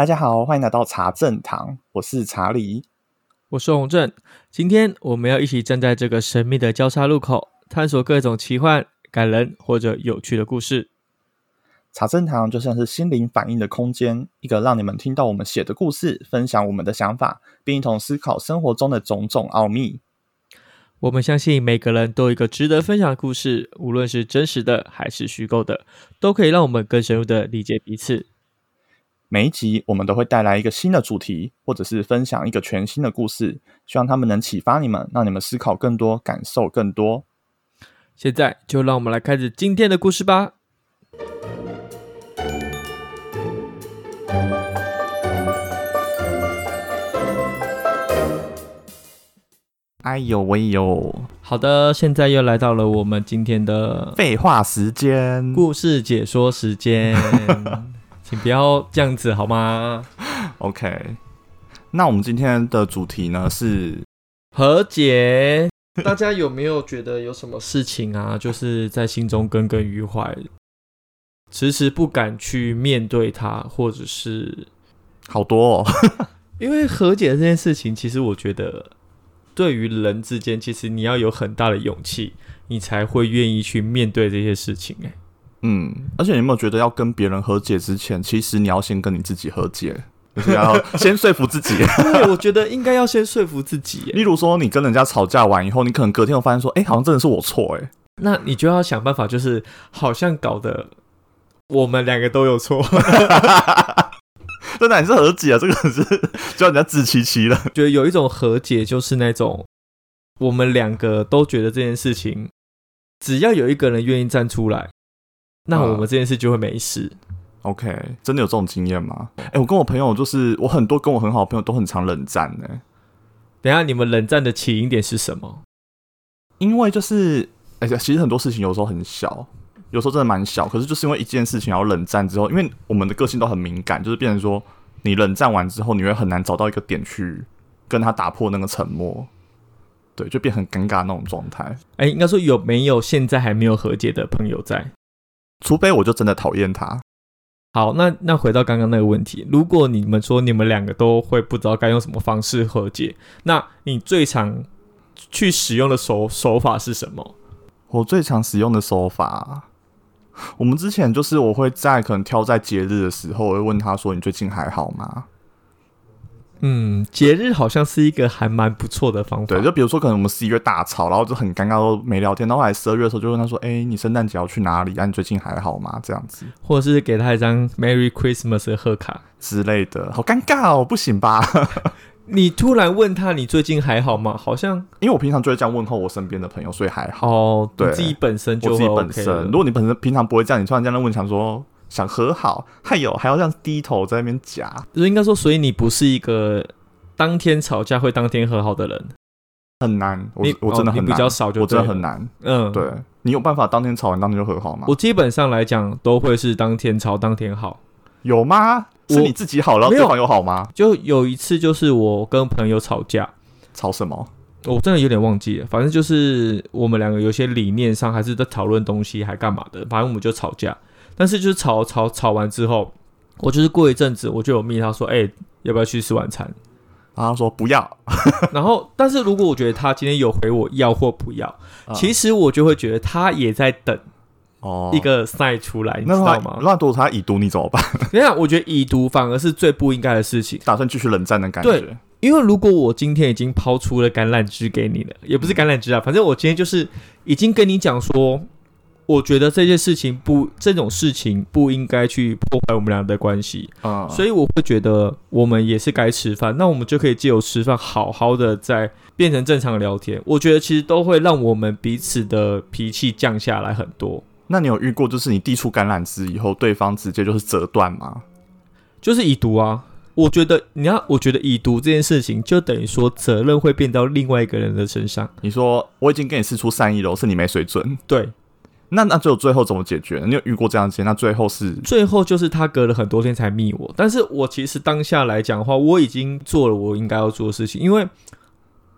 大家好，欢迎来到茶正堂，我是查理，我是洪正。今天我们要一起站在这个神秘的交叉路口，探索各种奇幻、感人或者有趣的故事。茶正堂就像是心灵反应的空间，一个让你们听到我们写的故事，分享我们的想法，并一同思考生活中的种种奥秘。我们相信每个人都有一个值得分享的故事，无论是真实的还是虚构的，都可以让我们更深入的理解彼此。每一集我们都会带来一个新的主题，或者是分享一个全新的故事，希望他们能启发你们，让你们思考更多，感受更多。现在就让我们来开始今天的故事吧。哎呦喂呦！好的，现在又来到了我们今天的废话时间，故事解说时间。请不要这样子好吗？OK，那我们今天的主题呢是和解。大家有没有觉得有什么事情啊，就是在心中耿耿于怀，迟迟不敢去面对它，或者是好多哦？因为和解这件事情，其实我觉得对于人之间，其实你要有很大的勇气，你才会愿意去面对这些事情。哎。嗯，而且你有没有觉得，要跟别人和解之前，其实你要先跟你自己和解，就是要先说服自己。对，我觉得应该要先说服自己。例如说，你跟人家吵架完以后，你可能隔天又发现说，哎、欸，好像真的是我错，哎，那你就要想办法，就是好像搞得我们两个都有错。真的，你是和解啊？这个是叫人家自欺欺了。觉得有一种和解，就是那种我们两个都觉得这件事情，只要有一个人愿意站出来。那我们这件事就会没事。嗯，OK，真的有这种经验吗？哎、欸，我跟我朋友就是，我很多跟我很好的朋友都很常冷战呢。等一下，你们冷战的起因点是什么？因为就是，哎、欸，其实很多事情有时候很小，有时候真的蛮小，可是就是因为一件事情要冷战之后，因为我们的个性都很敏感，就是变成说，你冷战完之后，你会很难找到一个点去跟他打破那个沉默，对，就变很尴尬那种状态。哎、欸，应该说有没有现在还没有和解的朋友在？除非我就真的讨厌他。好，那那回到刚刚那个问题，如果你们说你们两个都会不知道该用什么方式和解，那你最常去使用的手手法是什么？我最常使用的手法，我们之前就是我会在可能挑在节日的时候，我会问他说：“你最近还好吗？”嗯，节日好像是一个还蛮不错的方法。对，就比如说，可能我们十一月大吵，然后就很尴尬，都没聊天。然后来十二月的时候，就问他说：“哎、欸，你圣诞节要去哪里？啊，你最近还好吗？”这样子，或者是给他一张 Merry Christmas 的贺卡之类的。好尴尬哦，不行吧？你突然问他你最近还好吗？好像因为我平常就会这样问候我身边的朋友，所以还好。哦，对，自己本身就、OK、自己本身。如果你本身平常不会这样，你突然这样问，想说想和好，还有还要这样低头在那边夹，就是应该说，所以你不是一个。当天吵架会当天和好的人很难，我我真的很难，比较少，就我真的很难。嗯，对，你有办法当天吵完当天就和好吗？我基本上来讲都会是当天吵当天好，有吗？是你自己好了，对方有好吗？就有一次就是我跟朋友吵架，吵什么？我真的有点忘记了，反正就是我们两个有些理念上还是在讨论东西，还干嘛的？反正我们就吵架，但是就是吵吵吵完之后，我就是过一阵子我就有密他说，哎、欸，要不要去吃晚餐？然后说不要，然后但是如果我觉得他今天有回我要或不要，嗯、其实我就会觉得他也在等哦一个 sign 出来，哦、你知道吗？那如果他已读你怎么办？你看，我觉得已读反而是最不应该的事情，打算继续冷战的感觉。对，因为如果我今天已经抛出了橄榄枝给你了，也不是橄榄枝啊，嗯、反正我今天就是已经跟你讲说。我觉得这件事情不，这种事情不应该去破坏我们俩的关系啊，所以我会觉得我们也是该吃饭，那我们就可以借由吃饭好好的再变成正常的聊天。我觉得其实都会让我们彼此的脾气降下来很多。那你有遇过就是你递出橄榄枝以后，对方直接就是折断吗？就是已读啊。我觉得你要，我觉得已读这件事情就等于说责任会变到另外一个人的身上。你说我已经跟你试出善意了，是你没水准，对。那那最后最后怎么解决？你有遇过这样子？那最后是最后就是他隔了很多天才密我，但是我其实当下来讲的话，我已经做了我应该要做的事情，因为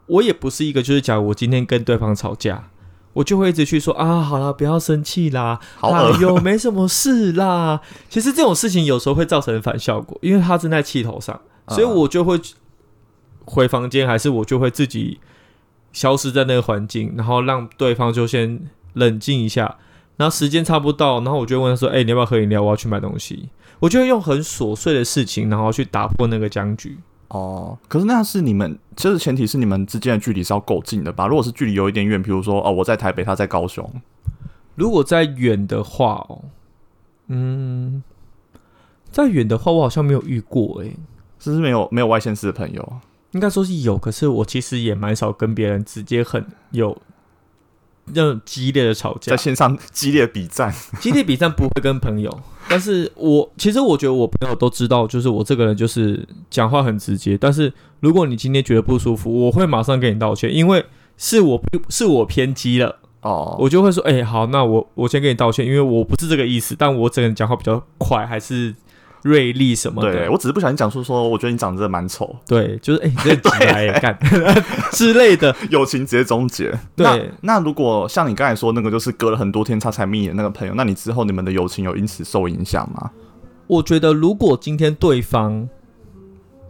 我也不是一个就是假如我今天跟对方吵架，我就会一直去说啊，好啦，不要生气啦，好恶哎呦，没什么事啦。其实这种事情有时候会造成反效果，因为他正在气头上，所以我就会回房间，还是我就会自己消失在那个环境，然后让对方就先冷静一下。然后时间差不多到，然后我就问他说：“哎、欸，你要不要喝饮料？我要去买东西。”我就会用很琐碎的事情，然后去打破那个僵局。哦，可是那是你们，其实前提是你们之间的距离是要够近的吧？如果是距离有一点远，比如说哦，我在台北，他在高雄，如果再远的话哦，嗯，再远的话，我好像没有遇过诶，是不是没有没有外县市的朋友？应该说是有，可是我其实也蛮少跟别人直接很有那种激烈的吵架，在线上激烈比战，激烈比战不会跟朋友。但是我其实我觉得我朋友都知道，就是我这个人就是讲话很直接。但是如果你今天觉得不舒服，我会马上给你道歉，因为是我是我偏激了哦，我就会说，哎、欸，好，那我我先给你道歉，因为我不是这个意思，但我这个人讲话比较快，还是锐利什么的。对，我只是不小心讲出说，我觉得你长得真的蛮丑。对，就是哎，欸、你这直来 干之类的，友情直接终结。对那，那如果像你刚才说那个，就是隔了很多天他才密的那个朋友，那你之后你们的友情有因此受影响吗？我觉得如果今天对方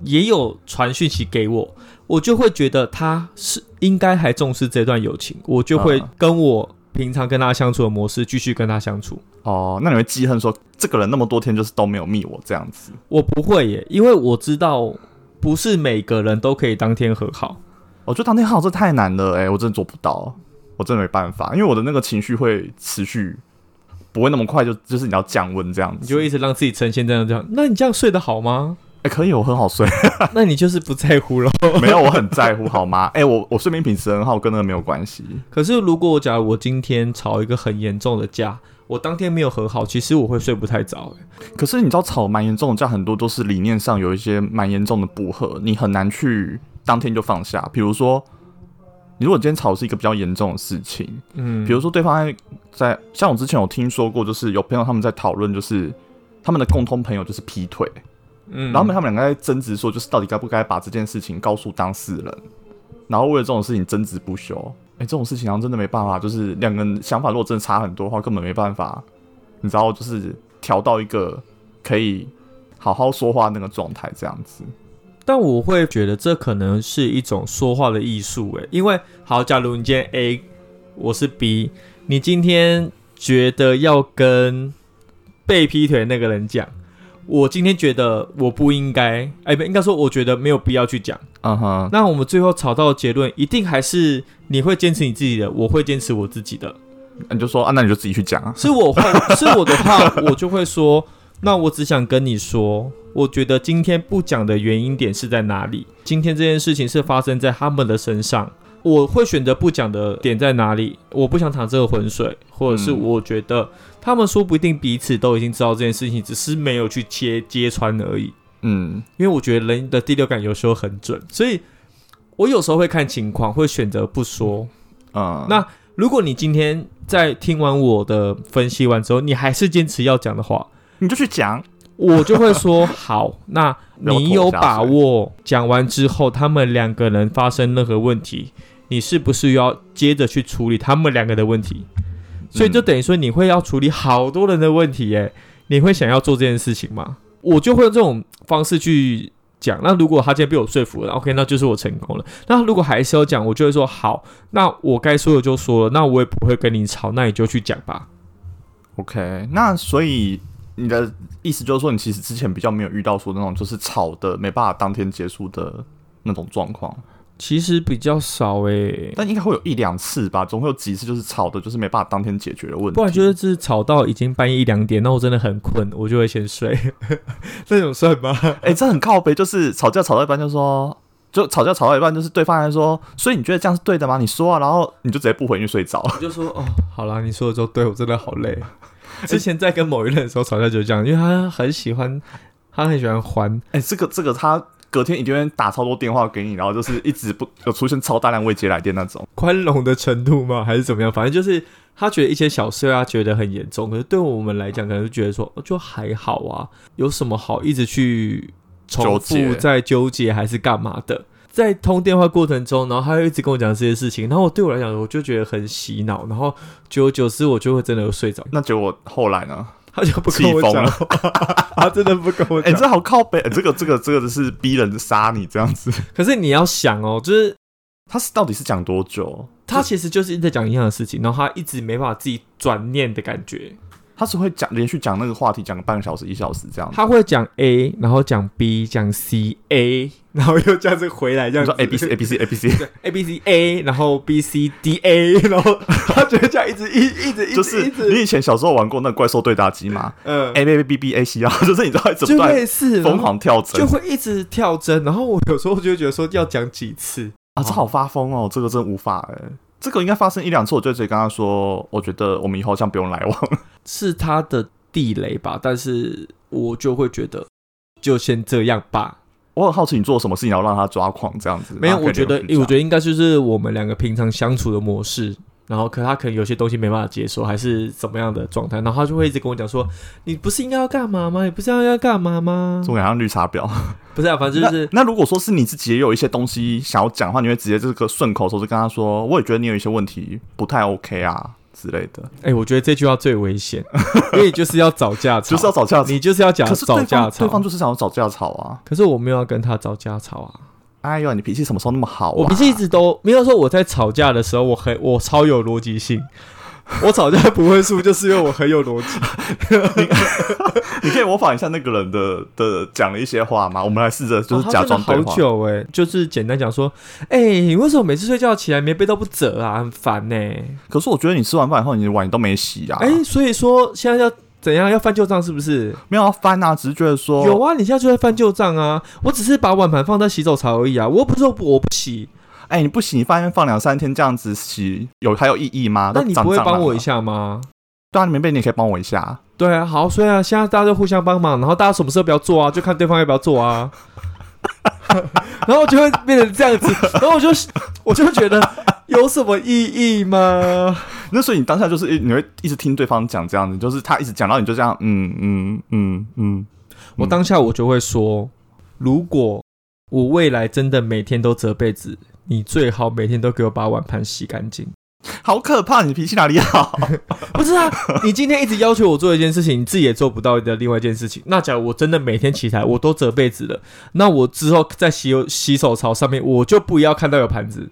也有传讯息给我，我就会觉得他是应该还重视这段友情，我就会跟我平常跟他相处的模式继续跟他相处。哦，那你会记恨说这个人那么多天就是都没有密我这样子？我不会耶，因为我知道不是每个人都可以当天和好。我觉得当天和好这太难了，哎，我真的做不到，我真的没办法，因为我的那个情绪会持续，不会那么快就就是你要降温这样子，你就会一直让自己呈现这样这样。那你这样睡得好吗？哎，可以，我很好睡。那你就是不在乎了？没有，我很在乎，好吗？哎，我我睡眠品质很好，跟那个没有关系。可是如果我假如我今天吵一个很严重的架。我当天没有和好，其实我会睡不太着。可是你知道吵蛮严重的架，很多都是理念上有一些蛮严重的不合，你很难去当天就放下。比如说，你如果今天吵是一个比较严重的事情，嗯，比如说对方在，在像我之前有听说过，就是有朋友他们在讨论，就是他们的共同朋友就是劈腿，嗯，然后他们两个在争执说，就是到底该不该把这件事情告诉当事人，然后为了这种事情争执不休。欸、这种事情好像真的没办法，就是两个人想法如果真的差很多的话，根本没办法，你知道，就是调到一个可以好好说话那个状态这样子。但我会觉得这可能是一种说话的艺术，诶，因为好，假如你今天 A，我是 B，你今天觉得要跟被劈腿那个人讲。我今天觉得我不应该，哎，不应该说，我觉得没有必要去讲。嗯哼。那我们最后吵到的结论，一定还是你会坚持你自己的，我会坚持我自己的。你就说啊，那你就自己去讲啊。是我会，是我的话，我就会说，那我只想跟你说，我觉得今天不讲的原因点是在哪里？今天这件事情是发生在他们的身上，我会选择不讲的点在哪里？我不想淌这个浑水，或者是我觉得。他们说不定彼此都已经知道这件事情，只是没有去揭揭穿而已。嗯，因为我觉得人的第六感有时候很准，所以我有时候会看情况，会选择不说。啊、嗯，那如果你今天在听完我的分析完之后，你还是坚持要讲的话，你就去讲，我就会说好。那你有把握讲完之后，他们两个人发生任何问题，你是不是要接着去处理他们两个的问题？所以就等于说，你会要处理好多人的问题，耶？你会想要做这件事情吗？我就会用这种方式去讲。那如果他今天被我说服了，OK，那就是我成功了。那如果还是要讲，我就会说好，那我该说的就说了，那我也不会跟你吵，那你就去讲吧。OK，那所以你的意思就是说，你其实之前比较没有遇到说那种就是吵的没办法当天结束的那种状况。其实比较少诶、欸，但应该会有一两次吧，总会有几次就是吵的，就是没办法当天解决的问题。不然就是吵到已经半夜一两点，那我真的很困，我就会先睡。这种算吗？哎、欸，这很靠北，就是吵架吵到一半就说，就吵架吵到一半就是对方来说，所以你觉得这样是对的吗？你说啊，然后你就直接不回去睡着，就说哦，好啦，你说的时候对我真的好累。之前在跟某一任的时候吵架就是这样，因为他很喜欢，他很喜欢还。哎、欸，这个这个他。隔天一定会打超多电话给你，然后就是一直不有出现超大量未接来电那种。宽容的程度吗？还是怎么样？反正就是他觉得一些小事他觉得很严重，可是对我们来讲，可能就觉得说就还好啊，有什么好一直去重复在纠结还是干嘛的？在通电话过程中，然后他又一直跟我讲这些事情，然后我对我来讲，我就觉得很洗脑，然后久而久之，我就会真的有睡着。那结果后来呢？他就不跟我讲，他真的不跟我讲。哎、欸，这好靠北、欸，这个这个这个是逼人杀你这样子。可是你要想哦，就是他是到底是讲多久？他其实就是一直在讲一样的事情，然后他一直没办法自己转念的感觉。他是会讲连续讲那个话题，讲个半个小时、一小时这样。他会讲 A，然后讲 B，讲 C，A，然后又这样子回来，这样子。说 A B C A B C A B C A B C A，然后 B C D A，然后他觉得这样一直一一直一直就是你以前小时候玩过那个怪兽对打机吗？嗯，A B B B A C 啊，就是你知道怎么断，疯狂跳针，就会一直跳针。然后我有时候就会觉得说要讲几次啊，这好发疯哦，这个真无法哎。这个应该发生一两次，我就直接跟他说，我觉得我们以后像不用来往，是他的地雷吧？但是我就会觉得，就先这样吧。我很好奇你做什么事情要让他抓狂这样子？没有，我觉得，我觉得应该就是我们两个平常相处的模式。然后，可他可能有些东西没办法接受，还是怎么样的状态，然后他就会一直跟我讲说：“你不是应该要干嘛吗？你不是要要干嘛吗？”这种像绿茶婊，不是啊，反正就是那。那如果说是你自己也有一些东西想要讲的话，你会直接这个顺口说，就跟他说：“我也觉得你有一些问题不太 OK 啊之类的。”哎，我觉得这句话最危险，因为就是要找架 吵，就是要找架吵，你就是要讲找架吵，对方就是想要找架吵啊。可是我没有要跟他找架吵啊。哎呦，你脾气什么时候那么好啊？我脾气一直都没有说我在吵架的时候，我很我超有逻辑性。我吵架不会输，就是因为我很有逻辑。你你可以模仿一下那个人的的讲了一些话吗？我们来试着就是假装对话。好久哎，就是简单讲说，哎，你为什么每次睡觉起来棉被都不折啊？很烦呢。可是我觉得你吃完饭以后，你的碗都没洗啊。哎，所以说现在要。怎样要翻旧账是不是？没有要翻啊，只是觉得说有啊，你现在就在翻旧账啊。我只是把碗盘放在洗手槽而已啊，我又不是说我不洗。哎、欸，你不洗，你发现放两三天这样子洗有还有意义吗？那你不会帮我一下吗？对啊，棉被你也可以帮我一下。对啊，好，所以啊，现在大家就互相帮忙，然后大家什么时候不要做啊，就看对方要不要做啊。然后就会变成这样子，然后我就我就觉得有什么意义吗？那所以你当下就是你会一直听对方讲这样子，就是他一直讲到你就这样，嗯嗯嗯嗯。我当下我就会说，如果我未来真的每天都折被子，你最好每天都给我把碗盘洗干净。好可怕！你脾气哪里好？不是啊，你今天一直要求我做一件事情，你自己也做不到的另外一件事情。那假如我真的每天起来我都折被子了，那我之后在洗洗手槽上面我就不要看到有盘子。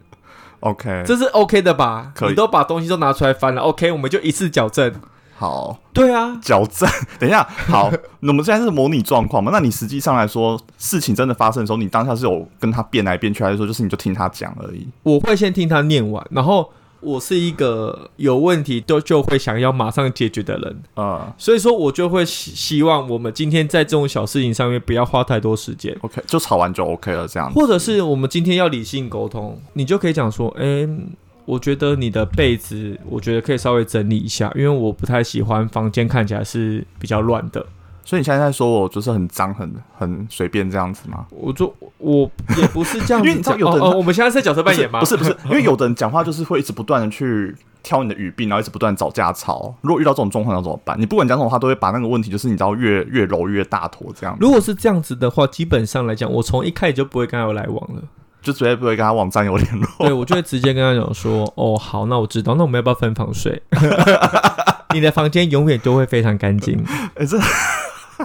OK，这是 OK 的吧？可以。你都把东西都拿出来翻了，OK，我们就一次矫正。好，对啊，矫正。等一下，好，那我们现在是模拟状况嘛？那你实际上来说，事情真的发生的时候，你当下是有跟他变来变去，还是说就是你就听他讲而已？我会先听他念完，然后。我是一个有问题都就会想要马上解决的人啊，嗯、所以说我就会希希望我们今天在这种小事情上面不要花太多时间，OK，就吵完就 OK 了这样子。或者是我们今天要理性沟通，你就可以讲说，哎、欸，我觉得你的被子，我觉得可以稍微整理一下，因为我不太喜欢房间看起来是比较乱的。所以你现在在说我就是很脏、很很随便这样子吗？我就我也不是这样子，因为你知道有的人哦，哦，我们现在是在角色扮演吗？不是不是，因为有的人 讲话就是会一直不断的去挑你的语病，然后一直不断找架吵。如果遇到这种状况要怎么办？你不管讲什么话，都会把那个问题就是你知道越越揉越大坨这样。如果是这样子的话，基本上来讲，我从一开始就不会跟他有来往了，就绝对不会跟他网站有联络。对，我就会直接跟他讲说，哦，好，那我知道，那我们要不要分房睡？你的房间永远都会非常干净。哎、欸，这。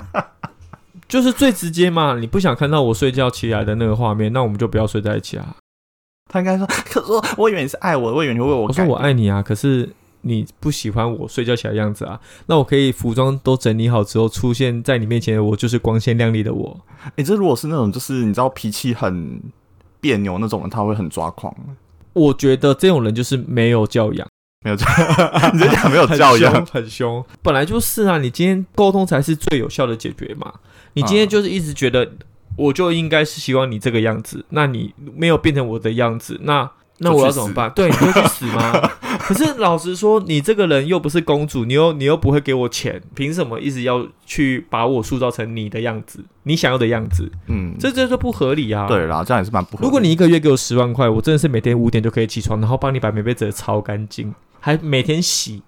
就是最直接嘛，你不想看到我睡觉起来的那个画面，那我们就不要睡在一起啊。他应该说，可是我以为你是爱我，我以为你会为我。我说我爱你啊，可是你不喜欢我睡觉起来的样子啊。那我可以服装都整理好之后出现在你面前的我，就是光鲜亮丽的我。哎、欸，这如果是那种就是你知道脾气很别扭那种人，他会很抓狂。我觉得这种人就是没有教养。没有教，你这讲没有教养，很，凶。本来就是啊，你今天沟通才是最有效的解决嘛。你今天就是一直觉得，我就应该是希望你这个样子，那你没有变成我的样子，那那我要怎么办？对，你会去死吗？可是老实说，你这个人又不是公主，你又你又不会给我钱，凭什么一直要去把我塑造成你的样子，你想要的样子？嗯，这这就不合理啊。对啦，这样也是蛮不合理。如果你一个月给我十万块，我真的是每天五点就可以起床，然后帮你把棉被折得超干净。还每天洗，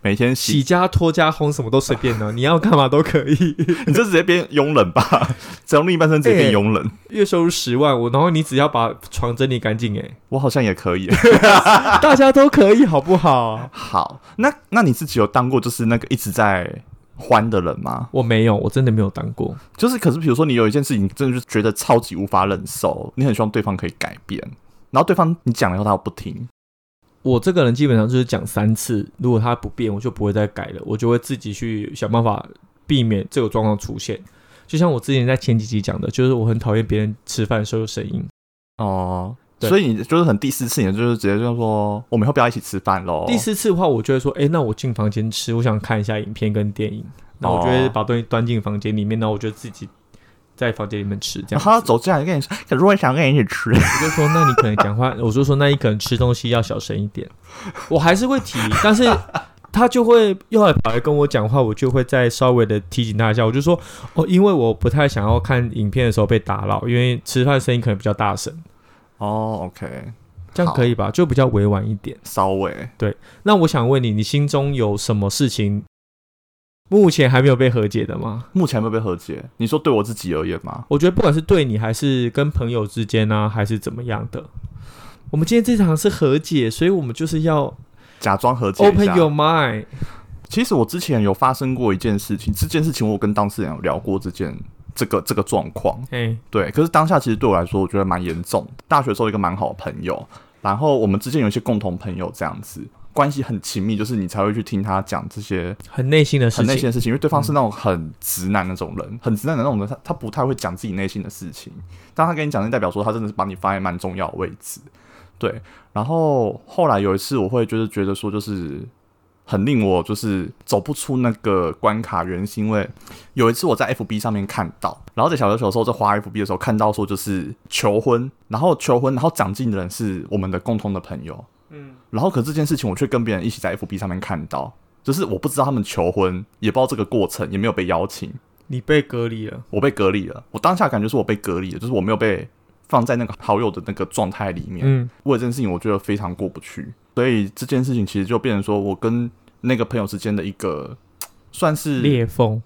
每天洗洗家拖加烘什么都随便呢，你要干嘛都可以。你这直接变佣人吧？只要另一半身直接变佣人，欸，月收入十万，我然后你只要把床整理干净，哎，我好像也可以，大家都可以，好不好？好，那那你自己有当过就是那个一直在欢的人吗？我没有，我真的没有当过。就是，可是比如说你有一件事情，真的就是觉得超级无法忍受，你很希望对方可以改变，然后对方你讲了以后他又不听。我这个人基本上就是讲三次，如果他不变，我就不会再改了，我就会自己去想办法避免这个状况出现。就像我之前在前几集讲的，就是我很讨厌别人吃饭的时候有声音。哦，所以你就是很第四次，你就是直接就说我们以后不要一起吃饭喽。第四次的话，我就会说，哎，那我进房间吃，我想看一下影片跟电影，那我就会把东西端进房间里面，然后我就自己。在房间里面吃，这样他走进来跟你说，可是我想跟你一起吃，我就说，那你可能讲话，我就说，那你可能吃东西要小声一点。我还是会提，但是他就会又来跑来跟我讲话，我就会再稍微的提醒他一下。我就说，哦，因为我不太想要看影片的时候被打扰，因为吃饭声音可能比较大声。哦，OK，这样可以吧？就比较委婉一点，稍微。对，那我想问你，你心中有什么事情？目前还没有被和解的吗？目前还没有被和解。你说对我自己而言吗？我觉得不管是对你，还是跟朋友之间呢、啊，还是怎么样的，我们今天这场是和解，所以我们就是要假装和解。Open your mind。其实我之前有发生过一件事情，这件事情我跟当事人有聊过这件这个这个状况。哎，对。可是当下其实对我来说，我觉得蛮严重。大学时候一个蛮好的朋友，然后我们之间有一些共同朋友，这样子。关系很亲密，就是你才会去听他讲这些很内心的事情，很内心的事情。因为对方是那种很直男那种人，嗯、很直男的那种人，他他不太会讲自己内心的事情。当他跟你讲，就代表说他真的是把你放在蛮重要的位置。对，然后后来有一次，我会就是觉得说，就是很令我就是走不出那个关卡，原因是因为有一次我在 FB 上面看到，然后在小的时候在滑 FB 的时候看到说就是求婚，然后求婚，然后讲进的人是我们的共同的朋友。嗯，然后可这件事情我却跟别人一起在 FB 上面看到，就是我不知道他们求婚，也不知道这个过程，也没有被邀请。你被隔离了，我被隔离了。我当下感觉是我被隔离了，就是我没有被放在那个好友的那个状态里面。嗯，为了这件事情，我觉得非常过不去。所以这件事情其实就变成说我跟那个朋友之间的一个算是裂缝。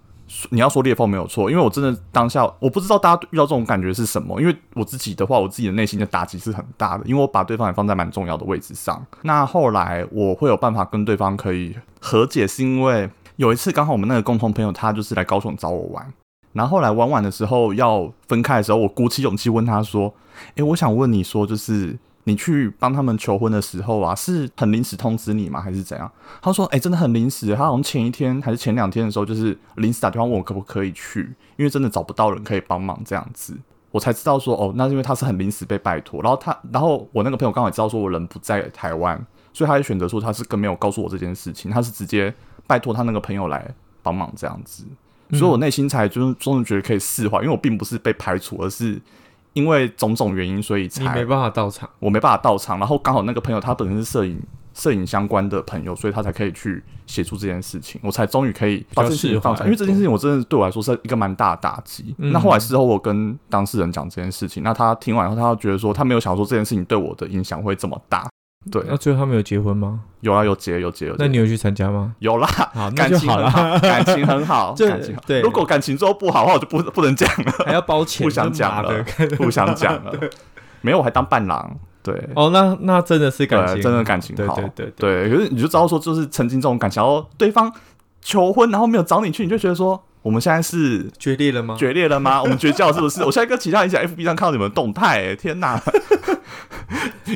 你要说裂缝没有错，因为我真的当下我不知道大家遇到这种感觉是什么。因为我自己的话，我自己的内心的打击是很大的，因为我把对方也放在蛮重要的位置上。那后来我会有办法跟对方可以和解，是因为有一次刚好我们那个共同朋友他就是来高雄找我玩，然后后来玩完的时候要分开的时候，我鼓起勇气问他说：“诶，我想问你说，就是。”你去帮他们求婚的时候啊，是很临时通知你吗？还是怎样？他说：“哎、真的很临时。他好像前一天还是前两天的时候，就是临时打电话问我可不可以去，因为真的找不到人可以帮忙这样子。我才知道说，哦，那是因为他是很临时被拜托。然后他，然后我那个朋友刚好也知道说我人不在台湾，所以他就选择说他是更没有告诉我这件事情，他是直接拜托他那个朋友来帮忙这样子。所以我内心才就是终于觉得可以释怀，因为我并不是被排除，而是。”因为种种原因，所以才你没办法到场，我没办法到场。然后刚好那个朋友他本身是摄影摄影相关的朋友，所以他才可以去协助这件事情。我才终于可以把这件事情放下，因为这件事情我真的对我来说是一个蛮大的打击。嗯、那后来事后我跟当事人讲这件事情，那他听完以后，他觉得说他没有想说这件事情对我的影响会这么大。对，那最后他们有结婚吗？有啊，有结，有结，有结。那你有去参加吗？有啦，好，那就 好了，感情很好，感情好。对，如果感情之后不好的话，我就不不能讲了，还要包钱，不想讲了，不想讲了。没有，我还当伴郎。对，哦，那那真的是感情，真的感情好。对对对，可是你就知道说，就是曾经这种感情，然后对方求婚，然后没有找你去，你就觉得说，我们现在是决裂了吗？决裂了吗？我们绝交是不是？我现在跟其他人在 FB 上看到你们的动态，天哪！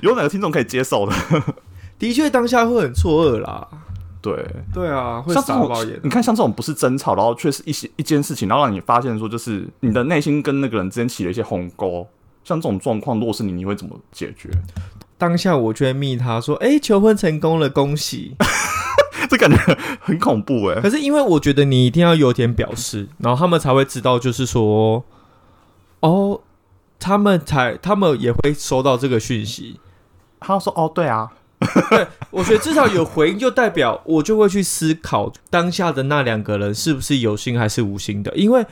有哪个听众可以接受的？的确，当下会很错愕啦。对，对啊，会傻爆眼。你看，像这种不是争吵，然后却是一些一件事情，然后让你发现说，就是你的内心跟那个人之间起了一些鸿沟。像这种状况，如果是你，你会怎么解决？当下我就会密他说：“哎、欸，求婚成功了，恭喜！” 这感觉很恐怖哎。可是因为我觉得你一定要有点表示，然后他们才会知道，就是说，哦，他们才他们也会收到这个讯息。他说：“哦，对啊。”对，我觉得至少有回应，就代表我就会去思考当下的那两个人是不是有心还是无心的。因为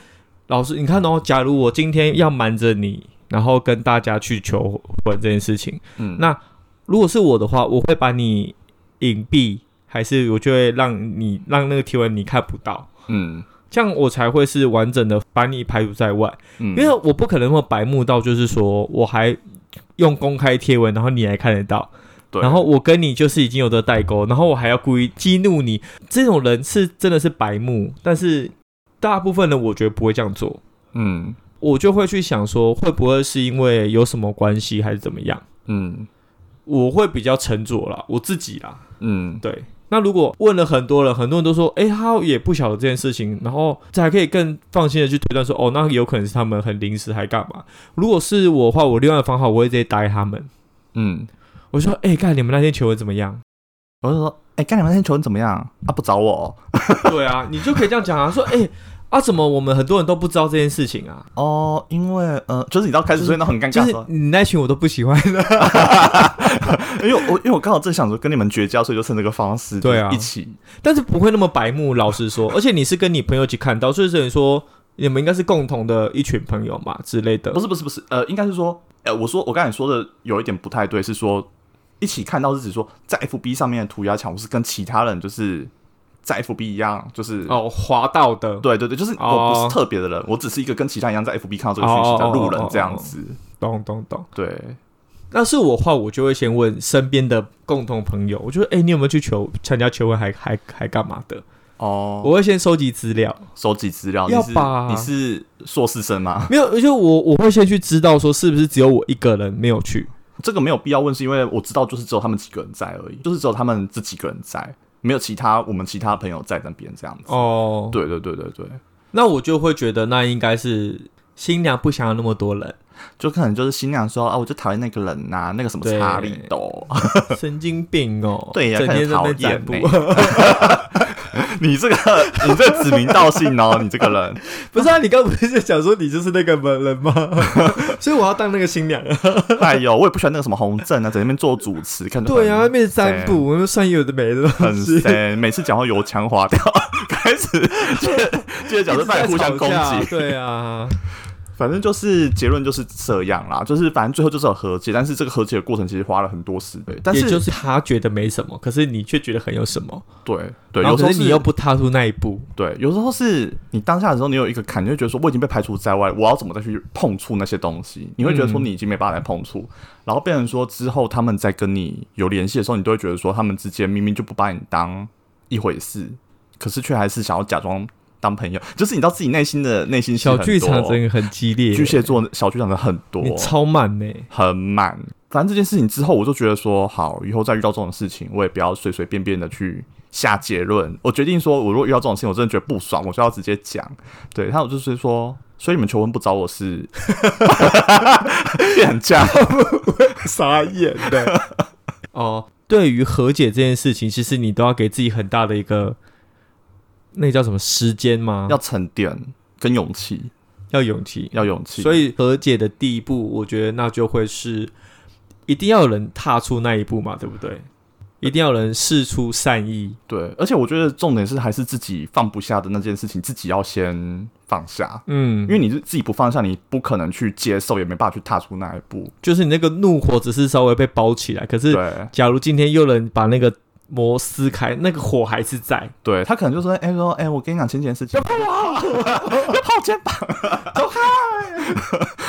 老师，你看哦，假如我今天要瞒着你，然后跟大家去求婚这件事情，嗯，那如果是我的话，我会把你隐蔽，还是我就会让你让那个提问你看不到，嗯，这样我才会是完整的把你排除在外，嗯，因为我不可能会白目到就是说我还用公开贴文，然后你还看得到，对，然后我跟你就是已经有的代沟，然后我还要故意激怒你，这种人是真的是白目，但是大部分人我觉得不会这样做，嗯，我就会去想说会不会是因为有什么关系还是怎么样，嗯，我会比较沉着啦，我自己啦，嗯，对。那如果问了很多人，很多人都说，哎、欸，他也不晓得这件事情，然后这还可以更放心的去推断说，哦，那有可能是他们很临时还干嘛？如果是我的话，我另外的方法我会直接打给他们，嗯，我说，哎、欸，干你们那天求婚怎么样？我就说，哎、欸，干你们那天求婚怎么样？啊，不找我？对啊，你就可以这样讲啊，说，哎、欸。啊，怎么我们很多人都不知道这件事情啊？哦，因为呃，就是你到开始所以那很尴尬，就是你那群我都不喜欢的，因为我因为我刚好正想着跟你们绝交，所以就趁这个方式对啊一起，但是不会那么白目，老实说，而且你是跟你朋友一起看到，所以等于说你们应该是共同的一群朋友嘛之类的。不是不是不是，呃，应该是说，呃，我说我刚才说的有一点不太对，是说一起看到是指说在 FB 上面的涂鸦墙，我是跟其他人就是。在 FB 一样，就是哦，滑到的，对对对，就是我不是特别的人，哦，我只是一个跟其他一样在 FB 看到这个讯息的路人这样子。懂懂懂，对。那是我话，我就会先问身边的共同朋友，我就说，哎，你有没有去求参加求婚还，还还还干嘛的？哦，我会先收集资料，收集资料，要把？你是硕士生吗？没有，而且我我会先去知道说是不是只有我一个人没有去。这个没有必要问，是因为我知道就是只有他们几个人在而已，就是只有他们这几个人在。没有其他我们其他朋友在那边这样子。哦，对对对对对，那我就会觉得那应该是新娘不想要那么多人，就可能就是新娘说啊，我就讨厌那个人呐、啊，那个什么查理都，神经病哦，对呀，整天在那边讨厌。你这个，你这指名道姓哦，你这个人 不是啊？你刚不是讲说你就是那个人吗？所以我要当那个新娘啊！哎呦，我也不喜欢那个什么洪正啊，在那边做主持，看对啊，那边占卜，我们算有的没的，很神。每次讲话油腔滑调，开始接着讲说互相攻击，对啊。反正就是结论就是这样啦，就是反正最后就是有和解，但是这个和解的过程其实花了很多时间。但是也就是他觉得没什么，可是你却觉得很有什么。对对，有时候你又不踏出那一步。对，有时候是你当下的时候，你有一个坎，你会觉得说我已经被排除在外，我要怎么再去碰触那些东西？你会觉得说你已经没办法来碰触，嗯、然后变成说之后他们在跟你有联系的时候，你都会觉得说他们之间明明就不把你当一回事，可是却还是想要假装。当朋友，就是你知道自己内心的内心小剧场真的很激烈。巨蟹座小剧场的很多，你超满呢，很满。反正这件事情之后，我就觉得说，好，以后再遇到这种事情，我也不要随随便便的去下结论。我决定说，我如果遇到这种事情，我真的觉得不爽，我就要直接讲。对，他有就是说，所以你们求婚不找我是变价，傻眼的。哦，对于和解这件事情，其实你都要给自己很大的一个。那叫什么时间吗？要沉淀跟勇气，要勇气，要勇气。所以和解的第一步，我觉得那就会是一定要有人踏出那一步嘛，对不对？一定要有人试出善意。对，而且我觉得重点是还是自己放不下的那件事情，自己要先放下。嗯，因为你是自己不放下，你不可能去接受，也没办法去踏出那一步。就是你那个怒火只是稍微被包起来，可是假如今天又能把那个。膜撕开，那个火还是在。对，他可能就说：“哎、欸，说，哎、欸，我跟你讲前件事情，要碰我，要碰肩膀，走开，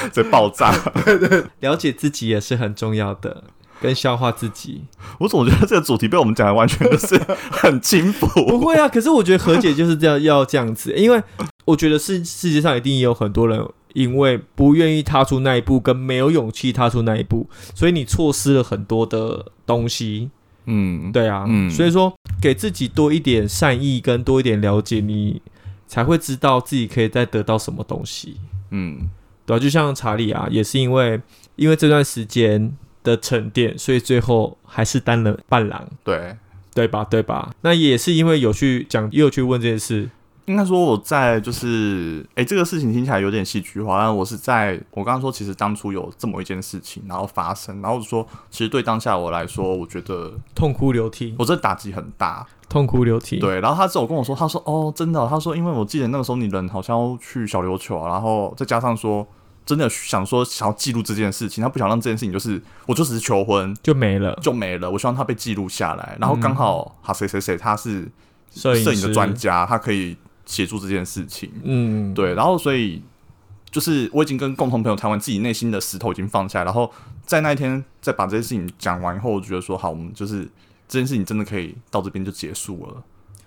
这爆炸。”对对，了解自己也是很重要的，跟消化自己。我总觉得这个主题被我们讲的完全就是很轻浮。不会啊，可是我觉得和解就是这样，要这样子，因为我觉得世世界上一定也有很多人，因为不愿意踏出那一步，跟没有勇气踏出那一步，所以你错失了很多的东西。嗯，对啊，嗯，所以说给自己多一点善意跟多一点了解，你才会知道自己可以再得到什么东西。嗯，对啊，就像查理啊，也是因为因为这段时间的沉淀，所以最后还是当了伴郎。对，对吧？对吧？那也是因为有去讲，也有去问这件事。应该说我在就是，哎、欸，这个事情听起来有点戏剧化，但我是在我刚刚说，其实当初有这么一件事情，然后发生，然后说，其实对当下我来说，我觉得痛哭流涕，我这打击很大，痛哭流涕。对，然后他之后跟我说，他说，哦，真的，他说，因为我记得那个时候你人好像要去小琉球，然后再加上说真的想说想要记录这件事情，他不想让这件事情就是我就只是求婚就没了就没了。我希望他被记录下来，然后刚好哈谁谁谁他是摄摄影的专家，他可以协助这件事情。嗯，对，然后所以就是我已经跟共同朋友谈完，自己内心的石头已经放下，然后在那一天再把这件事情讲完以后，我觉得说好，我们就是这件事情真的可以到这边就结束了。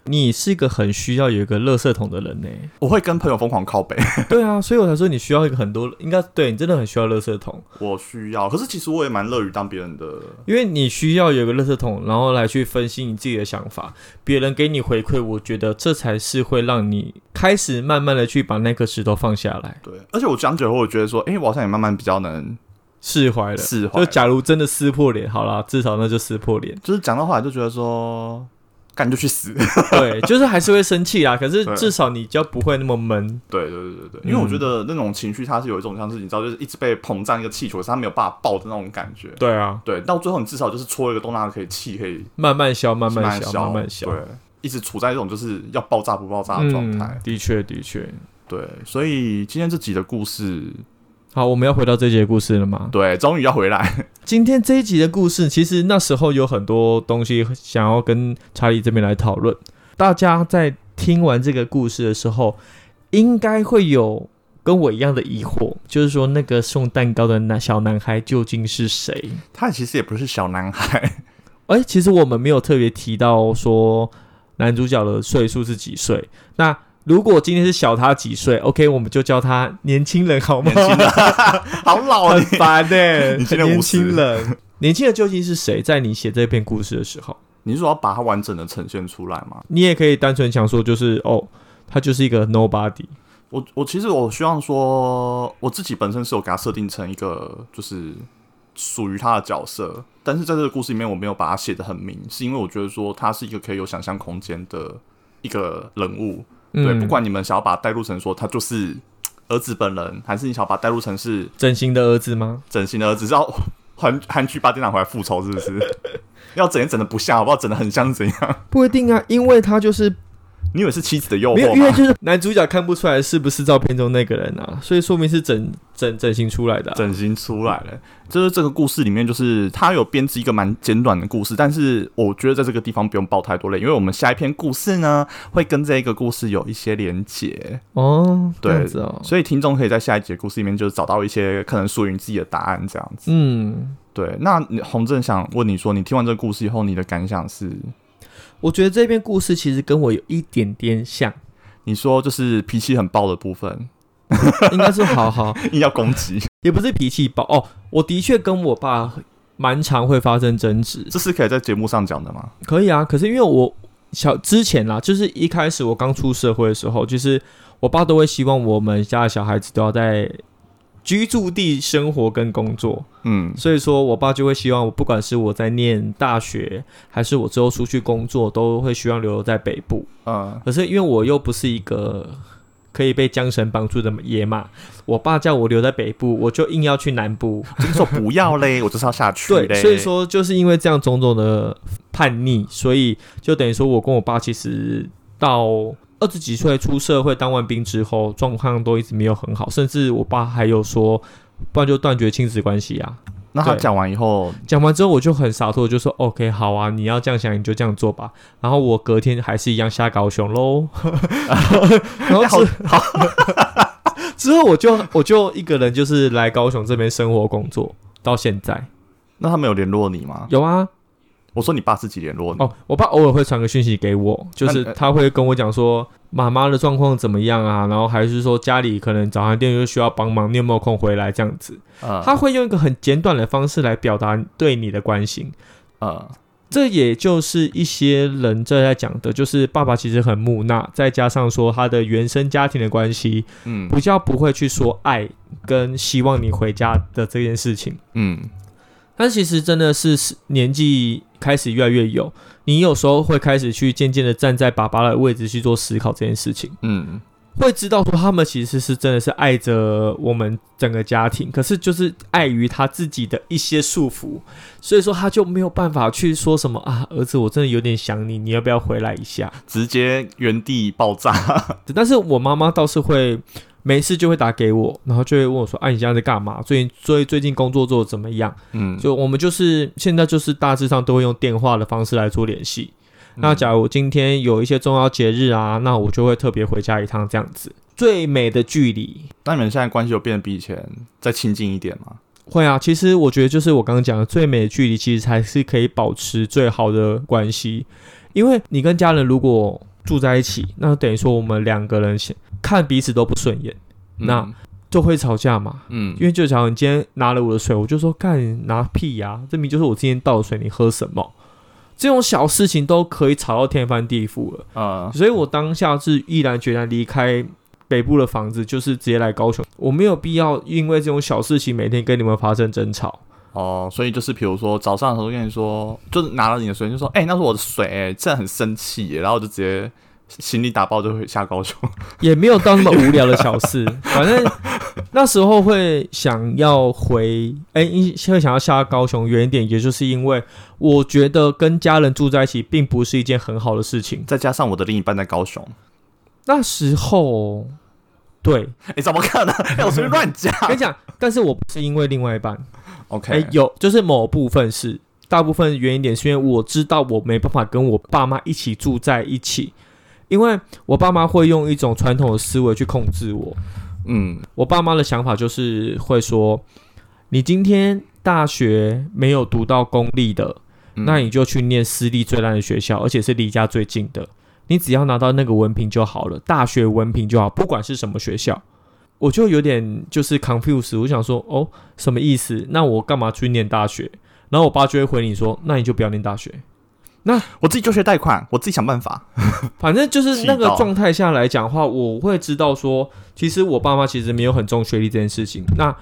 你是一个很需要有一个垃圾桶的人呢？我会跟朋友疯狂靠背。对啊，所以我才说你需要一个很多，应该对你真的很需要垃圾桶。我需要，可是其实我也蛮乐于当别人的，因为你需要有一个垃圾桶，然后来去分析你自己的想法，别人给你回馈，我觉得这才是会让你开始慢慢的去把那颗石头放下来。对，而且我讲久了，我觉得说，哎、欸，我好像也慢慢比较能释怀了。释怀，就假如真的撕破脸，好啦，至少那就撕破脸。就是讲到后来就觉得说。干就去死，对，就是还是会生气啊。可是至少你就不会那么闷。对对对对对，因为我觉得那种情绪它是有一种像是你知道，就是一直被膨胀一个气球，是它没有办法爆的那种感觉。对啊，对，到最后你至少就是戳一个洞，让它可以气可以慢慢消，慢慢消，慢慢消。对，一直处在这种就是要爆炸不爆炸的状态。的确，的确，对。所以今天这集的故事。好，我们要回到这集的故事了吗？对，终于要回来。今天这一集的故事，其实那时候有很多东西想要跟查理这边来讨论。大家在听完这个故事的时候，应该会有跟我一样的疑惑，就是说那个送蛋糕的那小男孩究竟是谁？他其实也不是小男孩。哎、欸，其实我们没有特别提到说男主角的岁数是几岁。那如果今天是小他几岁，OK，我们就叫他年轻人好吗？年轻人 好老，很烦呢、欸。年轻人，年轻人究竟是谁？在你写这篇故事的时候，你是说要把它完整的呈现出来吗？你也可以单纯想说，就是哦，他就是一个 nobody。我我其实我希望说，我自己本身是有给他设定成一个就是属于他的角色，但是在这个故事里面，我没有把它写的很明，是因为我觉得说他是一个可以有想象空间的一个人物。对，不管你们想要把他带入成说他就是 儿子本人，还是你想要把他带入成是整形的儿子吗？整形的儿子是要 韩韩剧八点档回来复仇，是不是？要整也整的不像，好不好？整的很像是怎样？不一定啊，因为他就是。你以为是妻子的诱惑吗？没有，因为就是 男主角看不出来是不是照片中那个人啊，所以说明是整整整形出来的，啊，整形出来了。就是这个故事里面，就是他有编织一个蛮简短的故事，但是我觉得在这个地方不用爆太多泪，因为我们下一篇故事呢会跟这一个故事有一些连结哦。对，所以听众可以在下一节故事里面就找到一些可能属于你自己的答案，这样子。嗯，对。那洪正想问你说，你听完这个故事以后，你的感想是？我觉得这篇故事其实跟我有一点点像。你说就是脾气很暴的部分，应该是好好 硬要攻击，也不是脾气暴哦。我的确跟我爸蛮常会发生争执，这是可以在节目上讲的吗？可以啊，可是因为我小之前啦，就是一开始我刚出社会的时候，就是我爸都会希望我们家的小孩子都要在。居住地生活跟工作，嗯，所以说我爸就会希望我，不管是我在念大学，还是我之后出去工作，都会希望留在北部。嗯，可是因为我又不是一个可以被缰绳绑住的野马，我爸叫我留在北部，我就硬要去南部，就说不要嘞，我就是要下去。对，所以说就是因为这样种种的叛逆，所以就等于说我跟我爸其实到。二十几岁出社会当完兵之后，状况都一直没有很好，甚至我爸还有说，不然就断绝亲子关系啊。那他讲完以后，讲完之后我就很洒脱，就说 OK 好啊，你要这样想你就这样做吧。然后我隔天还是一样下高雄喽。然后之后，之后我就我就一个人就是来高雄这边生活工作到现在。那他没有联络你吗？有啊。我说你爸自己联络你哦，我爸偶尔会传个讯息给我，就是他会跟我讲说妈妈的状况怎么样啊，然后还是说家里可能早餐店又需要帮忙，你有没有空回来这样子？嗯，他会用一个很简短的方式来表达对你的关心。嗯，这也就是一些人正在讲的，就是爸爸其实很木讷，再加上说他的原生家庭的关系，嗯，比较不会去说爱跟希望你回家的这件事情，嗯。但其实真的是年纪开始越来越有，你有时候会开始去渐渐的站在爸爸的位置去做思考这件事情，嗯，会知道说他们其实是真的是爱着我们整个家庭，可是就是碍于他自己的一些束缚，所以说他就没有办法去说什么啊，儿子，我真的有点想你，你要不要回来一下？直接原地爆炸。但是我妈妈倒是会。没事就会打给我，然后就会问我说：“哎、啊，你现在在干嘛？最近最最近工作做得怎么样？”嗯，就我们就是现在就是大致上都会用电话的方式来做联系。嗯、那假如今天有一些重要节日啊，那我就会特别回家一趟这样子。最美的距离，那你们现在关系有变得比以前再亲近一点吗？会啊，其实我觉得就是我刚刚讲的最美的距离，其实才是可以保持最好的关系。因为你跟家人如果住在一起，那等于说我们两个人看彼此都不顺眼，嗯、那就会吵架嘛。嗯，因为就假如你今天拿了我的水，我就说干拿屁呀、啊，证明就是我今天倒的水，你喝什么？这种小事情都可以吵到天翻地覆了啊！所以我当下是毅然决然离开北部的房子，就是直接来高雄。我没有必要因为这种小事情每天跟你们发生争吵。哦，所以就是比如说早上的时候跟你说，就是拿了你的水，就说：“哎、欸，那是我的水、欸，真的很生气。”然后就直接行李打包就会下高雄，也没有到那么无聊的小事。反正那时候会想要回，哎、欸，会想要下高雄远一点，也就是因为我觉得跟家人住在一起并不是一件很好的事情。再加上我的另一半在高雄，那时候对，你、欸、怎么可能？欸、我随便乱讲。跟你讲，但是我不是因为另外一半。OK，有，就是某部分是，大部分原因点是因为我知道我没办法跟我爸妈一起住在一起，因为我爸妈会用一种传统的思维去控制我。嗯，我爸妈的想法就是会说，你今天大学没有读到公立的，嗯、那你就去念私立最烂的学校，而且是离家最近的，你只要拿到那个文凭就好了，大学文凭就好，不管是什么学校。我就有点就是 confused，我想说哦，什么意思？那我干嘛去念大学？然后我爸就会回你说，那你就不要念大学。那我自己就学贷款，我自己想办法。反正就是那个状态下来讲话，我会知道说，其实我爸妈其实没有很重学历这件事情。那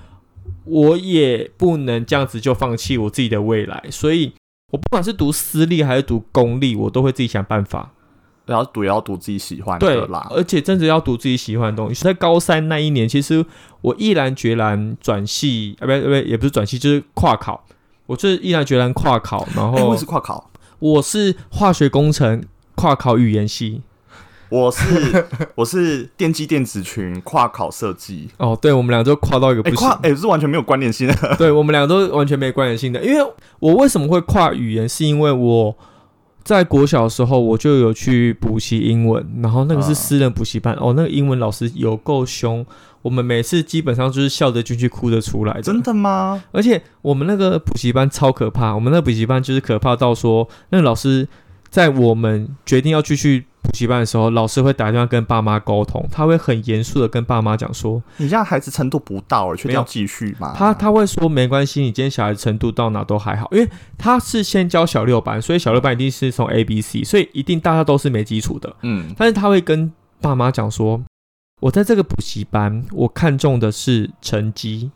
我也不能这样子就放弃我自己的未来，所以我不管是读私立还是读公立，我都会自己想办法。然后读也要读自己喜欢的啦，而且真的要读自己喜欢的东西。在高三那一年，其实我毅然决然转系，啊，不不，也不是转系，就是跨考。我就是毅然决然跨考，然后我是跨考，我是化学工程跨考语言系，我是 我是电机电子群跨考设计。哦，对，我们俩都跨到一个不行，哎，是完全没有关联性的。对，我们俩都完全没有关联性的，因为我为什么会跨语言，是因为我。在国小的时候，我就有去补习英文，然后那个是私人补习班、啊、哦，那个英文老师有够凶，我们每次基本上就是笑着进去，哭着出来的。真的吗？而且我们那个补习班超可怕，我们那个补习班就是可怕到说，那个老师在我们决定要继续。补习班的时候，老师会打电话跟爸妈沟通，他会很严肃的跟爸妈讲说：“你这样孩子程度不到，确定要继续吗？”他他会说：“没关系，你今天小孩程度到哪都还好，因为他是先教小六班，所以小六班一定是从 A B C，所以一定大家都是没基础的。”嗯，但是他会跟爸妈讲说：“我在这个补习班，我看重的是成绩。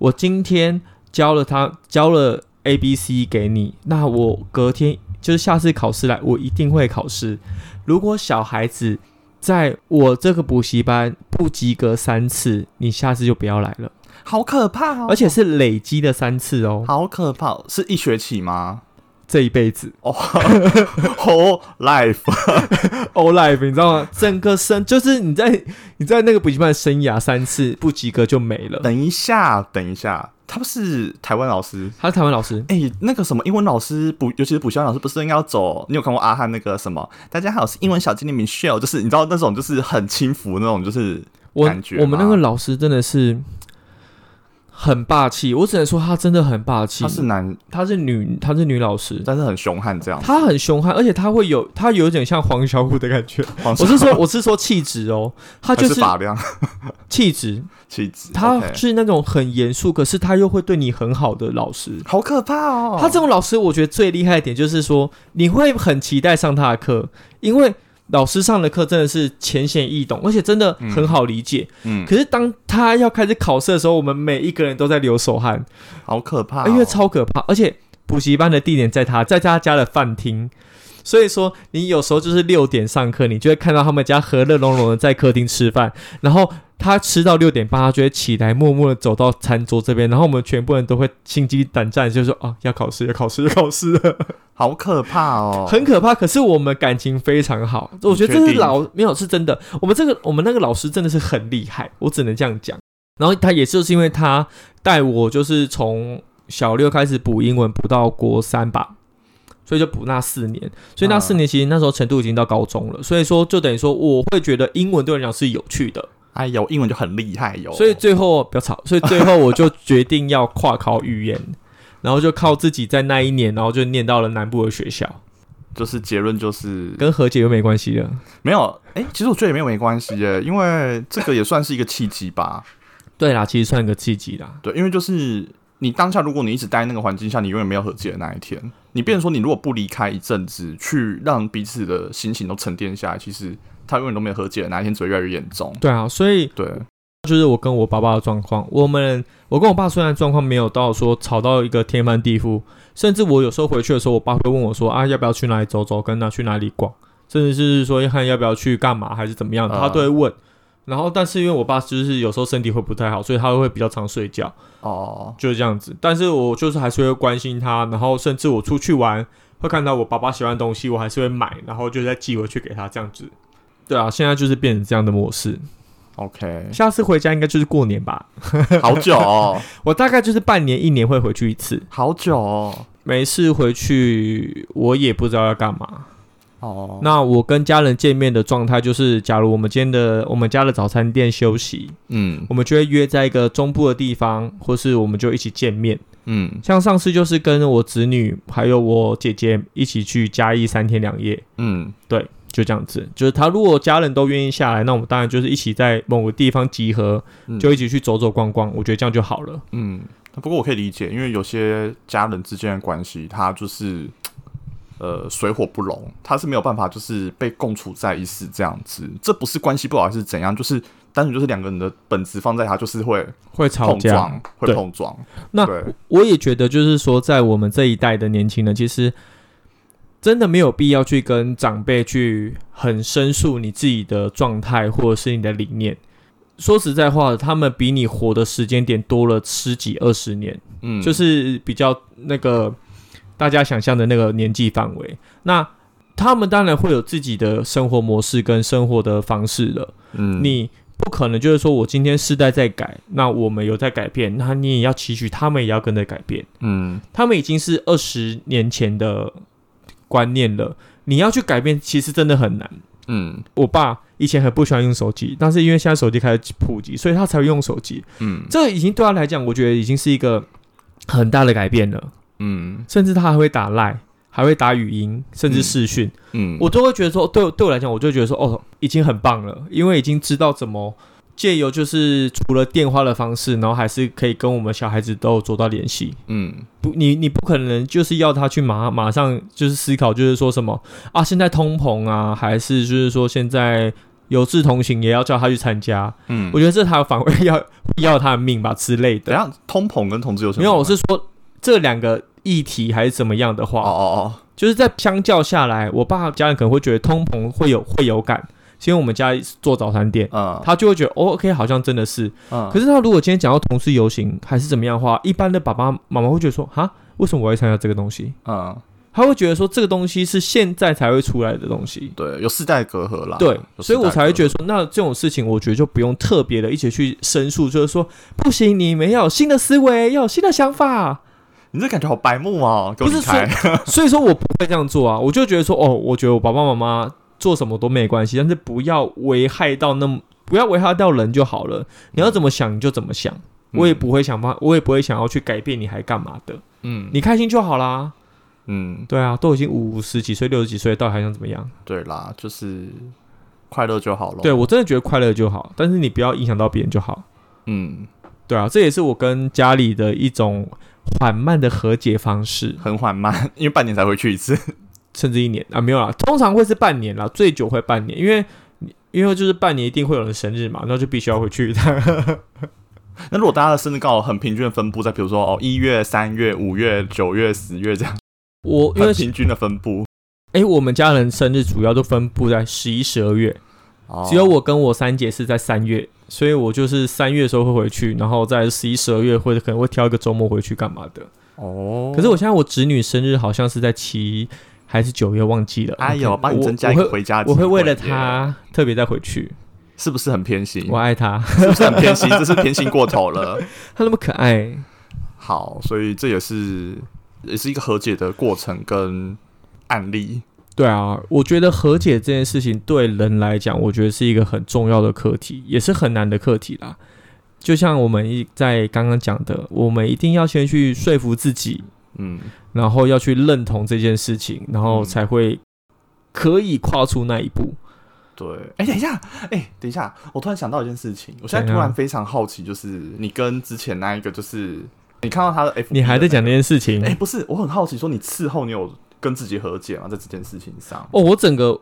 我今天教了他教了 A B C 给你，那我隔天就是下次考试来，我一定会考试。”如果小孩子在我这个补习班不及格三次，你下次就不要来了。好可怕哦！而且是累积的三次哦。好可怕，是一学期吗？这一辈子哦，whole life，whole life，你知道吗？整个生就是你在你在那个补习班生涯三次不及格就没了。等一下，等一下。他不是台湾老师，他是台湾老师。哎、欸，那个什么英文老师补，尤其是补习班老师，不是应该要走？你有看过阿汉那个什么？大家好，我是英文小精灵 Michelle，就是你知道那种就是很轻浮那种，就是感觉我。我们那个老师真的是。很霸气，我只能说他真的很霸气。他是男，他是女，他是女老师，但是很凶悍这样。他很凶悍，而且他会有，他有点像黄小虎的感觉。我是说，我是说气质哦，他就是发量，气质，气质。他是那种很严肃，可是他又会对你很好的老师。好可怕哦！他这种老师，我觉得最厉害一点就是说，你会很期待上他的课，因为。老师上的课真的是浅显易懂，而且真的很好理解。嗯，嗯，可是当他要开始考试的时候，我们每一个人都在流手汗，好可怕哦，因为超可怕。而且补习班的地点在他在他家的饭厅，所以说你有时候就是六点上课，你就会看到他们家和乐融融的在客厅吃饭，然后他吃到六点半，他就会起来，默默的走到餐桌这边，然后我们全部人都会心惊胆战，就说：“哦，要考试，要考试，要考试了，好可怕哦，很可怕。”可是我们感情非常好，我觉得这是老没有是真的。我们这个我们那个老师真的是很厉害，我只能这样讲。然后他也就是因为他带我，就是从小六开始补英文，补到国三吧。所以就补那四年，所以那四年其实那时候程度已经到高中了，所以说就等于说我会觉得英文对我来讲是有趣的。哎呦，英文就很厉害哟。所以最后不要吵，所以最后我就决定要跨考语言，然后就靠自己在那一年，然后就念到了南部的学校。就是结论就是跟和解又没关系了。没有，哎、欸，其实我觉得也没有没关系耶，因为这个也算是一个契机吧。对啦，其实算一个契机啦。对，因为就是。你当下，如果你一直待在那个环境下，你永远没有和解的那一天。你变成说，你如果不离开一阵子，去让彼此的心情都沉淀下来，其实他永远都没有和解哪一天，只会越来越严重。对啊，所以对，就是我跟我爸爸的状况。我们，我跟我爸虽然状况没有到说吵到一个天翻地覆，甚至我有时候回去的时候，我爸会问我说：“啊，要不要去哪里走走，跟他去哪里逛？”甚至是说看要不要去干嘛，还是怎么样，他都会问。呃然后，但是因为我爸就是有时候身体会不太好，所以他会比较常睡觉。哦，就是这样子。但是我就是还是会关心他，然后甚至我出去玩会看到我爸爸喜欢的东西，我还是会买，然后就再寄回去给他这样子。对啊，现在就是变成这样的模式。OK，下次回家应该就是过年吧？好久哦，我大概就是半年一年会回去一次。好久哦，每次回去我也不知道要干嘛。哦，oh. 那我跟家人见面的状态就是，假如我们今天的我们家的早餐店休息，嗯，我们就会约在一个中部的地方，或是我们就一起见面，嗯，像上次就是跟我侄女还有我姐姐一起去嘉义三天两夜，嗯，对，就这样子，就是他如果家人都愿意下来，那我们当然就是一起在某个地方集合，嗯、就一起去走走逛逛，我觉得这样就好了，嗯，不过我可以理解，因为有些家人之间的关系，他就是。呃，水火不容，他是没有办法，就是被共处在一起这样子。这不是关系不好还是怎样，就是单纯就是两个人的本质放在他，就是会会吵架，会碰撞。那我也觉得，就是说，在我们这一代的年轻人，其实真的没有必要去跟长辈去很申诉你自己的状态或者是你的理念。说实在话，他们比你活的时间点多了十几二十年，嗯，就是比较那个。大家想象的那个年纪范围，那他们当然会有自己的生活模式跟生活的方式了。嗯，你不可能就是说我今天世代在改，那我们有在改变，那你也要期许他们也要跟着改变。嗯，他们已经是二十年前的观念了，你要去改变，其实真的很难。嗯，我爸以前很不喜欢用手机，但是因为现在手机开始普及，所以他才会用手机。嗯，这已经对他来讲，我觉得已经是一个很大的改变了。嗯，甚至他还会打赖，还会打语音，甚至视讯。嗯，我都会觉得说，对对我来讲，我就觉得说，哦，已经很棒了，因为已经知道怎么借由就是除了电话的方式，然后还是可以跟我们小孩子都有做到联系。嗯，不，你你不可能就是要他去马马上就是思考，就是说什么啊，现在通膨啊，还是就是说现在有志同行也要叫他去参加。嗯，我觉得这他反而要 要他的命吧之类的。等下，通膨跟同志有什么？没有，我是说。这两个议题还是怎么样的话，哦哦哦，就是在相较下来，我爸家人可能会觉得通膨会有会有感，因为我们家做早餐店，嗯，他就会觉得、哦、OK，好像真的是，嗯，可是他如果今天讲到同事游行还是怎么样的话，一般的爸爸妈妈会觉得说，哈，为什么我要参加这个东西？嗯，他会觉得说这个东西是现在才会出来的东西，对，有世代隔阂啦，对，所以我才会觉得说，那这种事情我觉得就不用特别的一起去申诉，就是说不行，你们要有新的思维，要有新的想法。你这感觉好白目啊！不是说，所以说我不会这样做啊。我就觉得说，哦，我觉得我爸爸妈妈做什么都没关系，但是不要危害到那么，不要危害到人就好了。你要怎么想你就怎么想，我也不会想法，我也不会想要去改变你，还干嘛的？嗯，你开心就好啦。嗯，对啊，都已经五十几岁、六十几岁，到底还想怎么样？对啦，就是快乐就好了。对，我真的觉得快乐就好，但是你不要影响到别人就好。嗯，对啊，这也是我跟家里的一种。缓慢的和解方式，很缓慢，因为半年才回去一次，甚至一年啊，没有啦，通常会是半年啦，最久会半年，因为因为就是半年一定会有人生日嘛，那就必须要回去一趟。那如果大家的生日刚好很平均的分布在，比如说哦一月、三月、五月、九月、十月这样，我因为平均的分布，哎、欸，我们家人生日主要都分布在十一、十二月，哦、只有我跟我三姐是在三月所以我就是三月的时候会回去，然后在十一、十二月会可能会挑一个周末回去干嘛的。哦，可是我现在我侄女生日好像是在七还是九月忘记了。哎呦，帮你增加一个回家我会为了他特别再回去，是不是很偏心？我爱他，是不是很偏心？这是偏心过头了。他那么可爱，好，所以这也是也是一个和解的过程跟案例。对啊，我觉得和解这件事情对人来讲，我觉得是一个很重要的课题，也是很难的课题啦。就像我们一在刚刚讲的，我们一定要先去说服自己，嗯，然后要去认同这件事情，然后才会可以跨出那一步。对，哎，等一下，哎，等一下，我突然想到一件事情，我现在突然非常好奇，就是你跟之前那一个，就是你看到他的 F，你还在讲那件事情？哎，不是，我很好奇，说你事后你有。跟自己和解吗，在这件事情上哦，我整个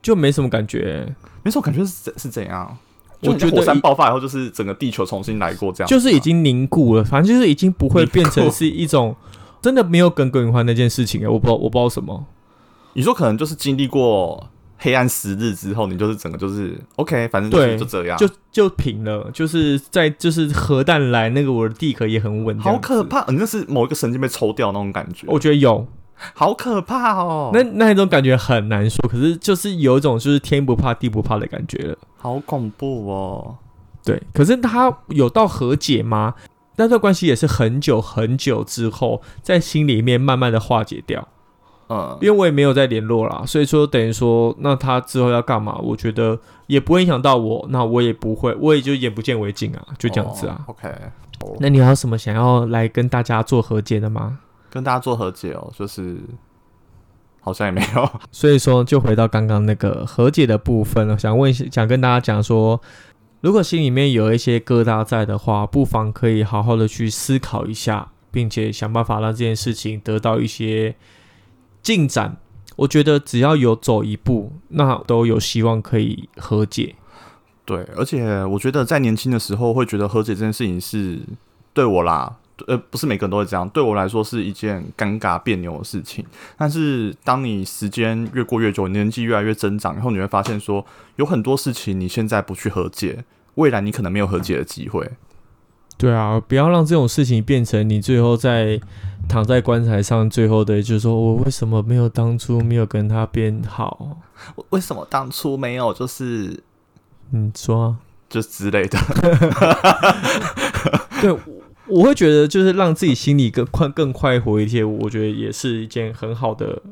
就没什么感觉，没什么感觉是怎是怎样？我觉得火山爆发以后，就是整个地球重新来过这样，就是已经凝固了，反正就是已经不会变成是一种真的没有耿耿于怀那件事情哎，我不知道我不知道什么。你说可能就是经历过黑暗十日之后，你就是整个就是 OK，反正对，就这样，就就平了，就是在就是核弹来那个我的地壳也很稳，好可怕！你那是某一个神经被抽掉那种感觉，我觉得有。好可怕哦！那那一种感觉很难说，可是就是有一种就是天不怕地不怕的感觉了，好恐怖哦。对，可是他有到和解吗？那段关系也是很久很久之后，在心里面慢慢的化解掉。嗯，因为我也没有再联络啦，所以说等于说，那他之后要干嘛？我觉得也不会影响到我，那我也不会，我也就眼不见为净啊，就这样子啊。哦、OK，那你还有什么想要来跟大家做和解的吗？跟大家做和解哦，就是好像也没有，所以说就回到刚刚那个和解的部分了。想问一下，想跟大家讲说，如果心里面有一些疙瘩在的话，不妨可以好好的去思考一下，并且想办法让这件事情得到一些进展。我觉得只要有走一步，那都有希望可以和解。对，而且我觉得在年轻的时候会觉得和解这件事情是对我啦。呃，不是每个人都会这样。对我来说是一件尴尬别扭的事情。但是当你时间越过越久，年纪越来越增长然后，你会发现说，有很多事情你现在不去和解，未来你可能没有和解的机会。对啊，不要让这种事情变成你最后在躺在棺材上，最后的就是说我为什么没有当初没有跟他变好？我为什么当初没有就是你说啊，就之类的。对。我会觉得，就是让自己心里更快、更快活一些，我觉得也是一件很好的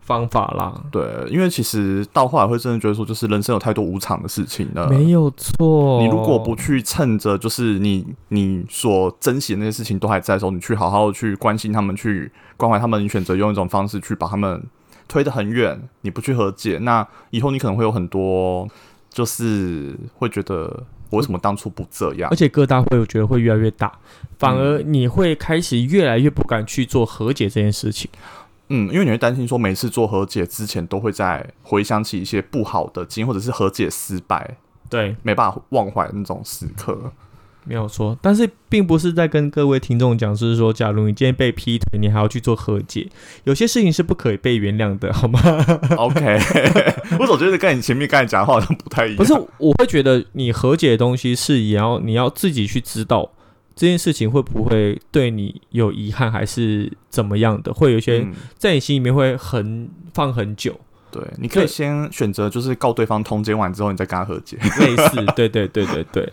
方法啦。对，因为其实到后来会真的觉得说，就是人生有太多无常的事情了。没有错，你如果不去趁着就是你你所珍惜的那些事情都还在的时候，你去好好的去关心他们，去关怀他们，你选择用一种方式去把他们推得很远，你不去和解，那以后你可能会有很多，就是会觉得。我为什么当初不这样？而且疙瘩会，我觉得会越来越大，反而你会开始越来越不敢去做和解这件事情。嗯，因为你会担心说，每次做和解之前都会在回想起一些不好的经，或者是和解失败，对，没办法忘怀那种时刻。没有错，但是并不是在跟各位听众讲，就是说，假如你今天被劈腿，你还要去做和解，有些事情是不可以被原谅的，好吗？OK，我总觉得跟你前面刚才讲的话好像不太一样。不是，我会觉得你和解的东西是也要你要自己去知道这件事情会不会对你有遗憾，还是怎么样的，会有一些在你心里面会很放很久。对，你可以先选择就是告对方通奸完之后，你再跟他和解，类似，对对对对对。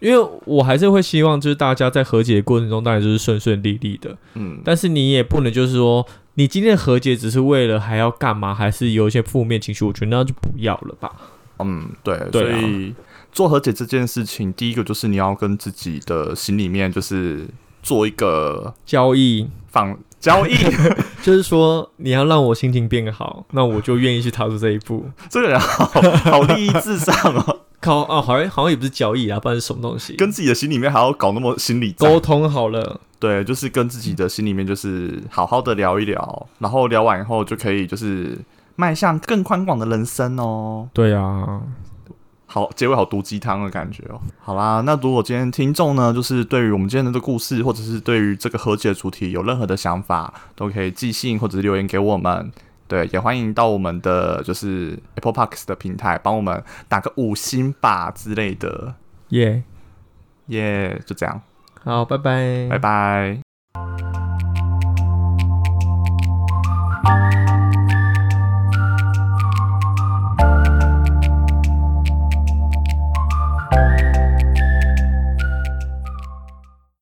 因为我还是会希望，就是大家在和解的过程中，当然就是顺顺利利的。嗯，但是你也不能就是说，你今天的和解只是为了还要干嘛，还是有一些负面情绪？我觉得那就不要了吧。嗯，对，对啊，所以做和解这件事情，第一个就是你要跟自己的心里面就是做一个交易，放交易，就是说你要让我心情变好，那我就愿意去踏出这一步。这个人好好利益至上哦。靠啊，好像好像也不是交易啊，不然是什么东西？跟自己的心里面还要搞那么心理沟通好了，对，就是跟自己的心里面就是好好的聊一聊，然后聊完以后就可以就是迈向更宽广的人生哦。对啊，好，结尾好毒鸡汤的感觉哦。好啦，那如果今天听众呢，就是对于我们今天的这个故事，或者是对于这个和解的主题有任何的想法，都可以寄信或者是留言给我们。对，也欢迎到我们的就是 Apple Parks 的平台，帮我们打个五星吧之类的。耶耶，就这样。好，拜拜，拜拜。